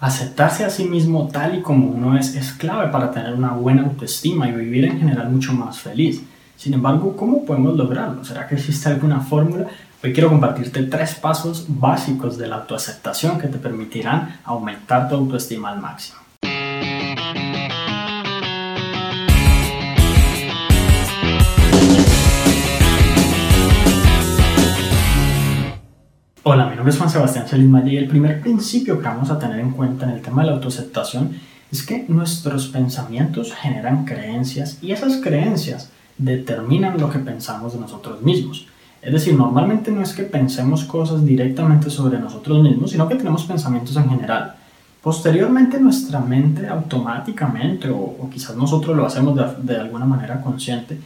Aceptarse a sí mismo tal y como uno es es clave para tener una buena autoestima y vivir en general mucho más feliz. Sin embargo, ¿cómo podemos lograrlo? ¿Será que existe alguna fórmula? Hoy quiero compartirte tres pasos básicos de la autoaceptación que te permitirán aumentar tu autoestima al máximo. Nombre es Juan Sebastián Celismaya y el primer principio que vamos a tener en cuenta en el tema de la autoaceptación es que nuestros pensamientos generan creencias y esas creencias determinan lo que pensamos de nosotros mismos. Es decir, normalmente no es que pensemos cosas directamente sobre nosotros mismos, sino que tenemos pensamientos en general. Posteriormente nuestra mente automáticamente, o, quizás nosotros lo hacemos de, de alguna manera consciente,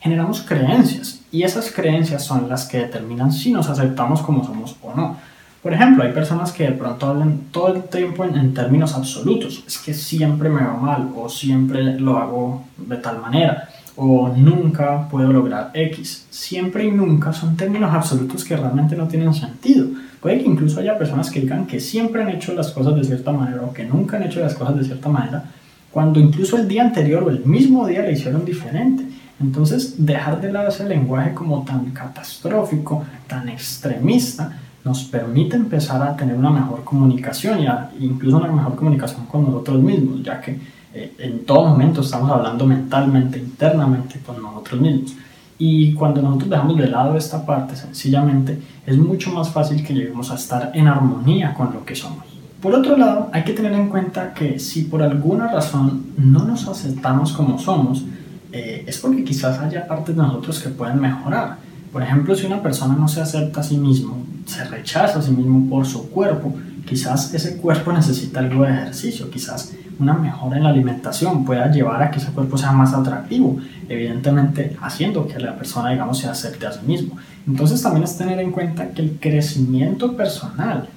generamos creencias y esas creencias son las que determinan si nos aceptamos como somos o no. Por ejemplo, hay personas que de pronto hablan todo el tiempo en, términos absolutos. Es que siempre me va mal o siempre lo hago de tal manera o nunca puedo lograr X. Siempre y nunca son términos absolutos que realmente no tienen sentido. Puede que incluso haya personas que digan que siempre han hecho las cosas de cierta manera o que nunca han hecho las cosas de cierta manera, cuando incluso el día anterior o el mismo día le hicieron diferente. Entonces, dejar de lado ese lenguaje como tan catastrófico, tan extremista, nos permite empezar a tener una mejor comunicación y incluso una mejor comunicación con nosotros mismos, ya que eh, en todo momento estamos hablando mentalmente, internamente con nosotros mismos. Y cuando nosotros dejamos de lado esta parte, sencillamente es mucho más fácil que lleguemos a estar en armonía con lo que somos. Por otro lado, hay que tener en cuenta que si por alguna razón no nos aceptamos como somos, eh, es porque quizás haya partes de nosotros que pueden mejorar. Por ejemplo, si una persona no se acepta a sí mismo, se rechaza a sí mismo por su cuerpo, quizás ese cuerpo necesita algo de ejercicio, quizás una mejora en la alimentación pueda llevar a que ese cuerpo sea más atractivo, evidentemente haciendo que la persona, digamos, se acepte a sí mismo. Entonces también es tener en cuenta que el crecimiento personal,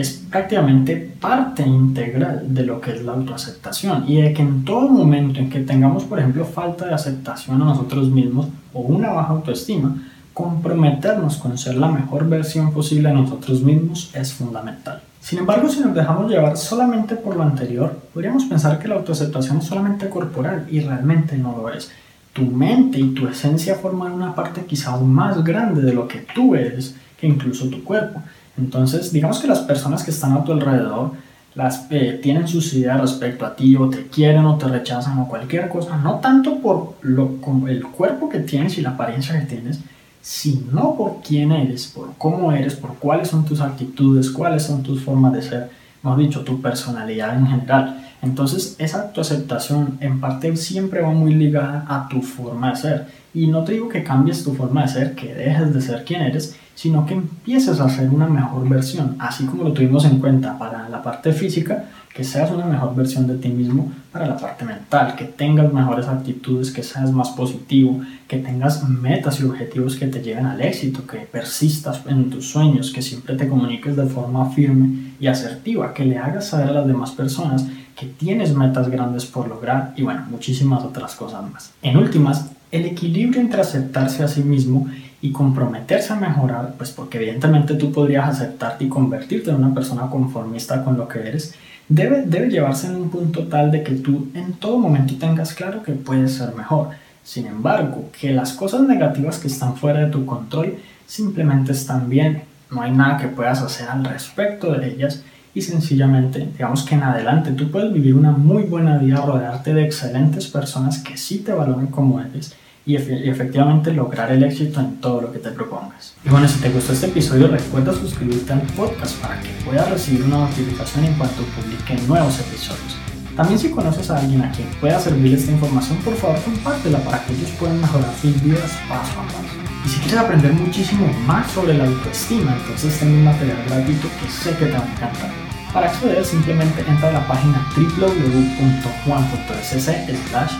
es prácticamente parte integral de lo que es la autoaceptación y de que en todo momento en que tengamos, por ejemplo, falta de aceptación a nosotros mismos o una baja autoestima, comprometernos con ser la mejor versión posible de nosotros mismos es fundamental. Sin embargo, si nos dejamos llevar solamente por lo anterior, podríamos pensar que la autoaceptación es solamente corporal y realmente no lo es. Tu mente y tu esencia forman una parte quizás más grande de lo que tú eres que incluso tu cuerpo. Entonces, digamos que las personas que están a tu alrededor las, eh, tienen sus ideas respecto a ti o te quieren o te rechazan o cualquier cosa, no tanto por lo, el cuerpo que tienes y la apariencia que tienes, sino por quién eres, por cómo eres, por cuáles son tus actitudes, cuáles son tus formas de ser, mejor dicho, tu personalidad en general. Entonces, esa tu aceptación en parte siempre va muy ligada a tu forma de ser. Y no te digo que cambies tu forma de ser, que dejes de ser quien eres, sino que empieces a ser una mejor versión, así como lo tuvimos en cuenta para la parte física, que seas una mejor versión de ti mismo para la parte mental, que tengas mejores actitudes, que seas más positivo, que tengas metas y objetivos que te lleven al éxito, que persistas en tus sueños, que siempre te comuniques de forma firme y asertiva, que le hagas saber a las demás personas que tienes metas grandes por lograr y bueno, muchísimas otras cosas más. En últimas, el equilibrio entre aceptarse a sí mismo y comprometerse a mejorar, pues porque evidentemente tú podrías aceptarte y convertirte en una persona conformista con lo que eres, debe, debe llevarse en un punto tal de que tú en todo momento tengas claro que puedes ser mejor. Sin embargo, que las cosas negativas que están fuera de tu control simplemente están bien, no hay nada que puedas hacer al respecto de ellas y sencillamente, digamos que en adelante tú puedes vivir una muy buena vida, rodearte de excelentes personas que sí te valoren como eres y, efectivamente lograr el éxito en todo lo que te propongas. Y bueno, si te gustó este episodio, recuerda suscribirte al podcast para que puedas recibir una notificación en cuanto publique nuevos episodios. También si conoces a alguien a quien pueda servir esta información, por favor compártela para que ellos puedan mejorar sus vidas paso a paso. Y si quieres aprender muchísimo más sobre la autoestima, entonces tengo un material gratuito que sé que te va a encantar. Para acceder simplemente entra a la página www.juan.sc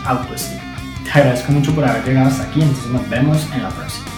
autoestima. Te agradezco mucho por haber llegado hasta aquí, entonces nos vemos en la próxima.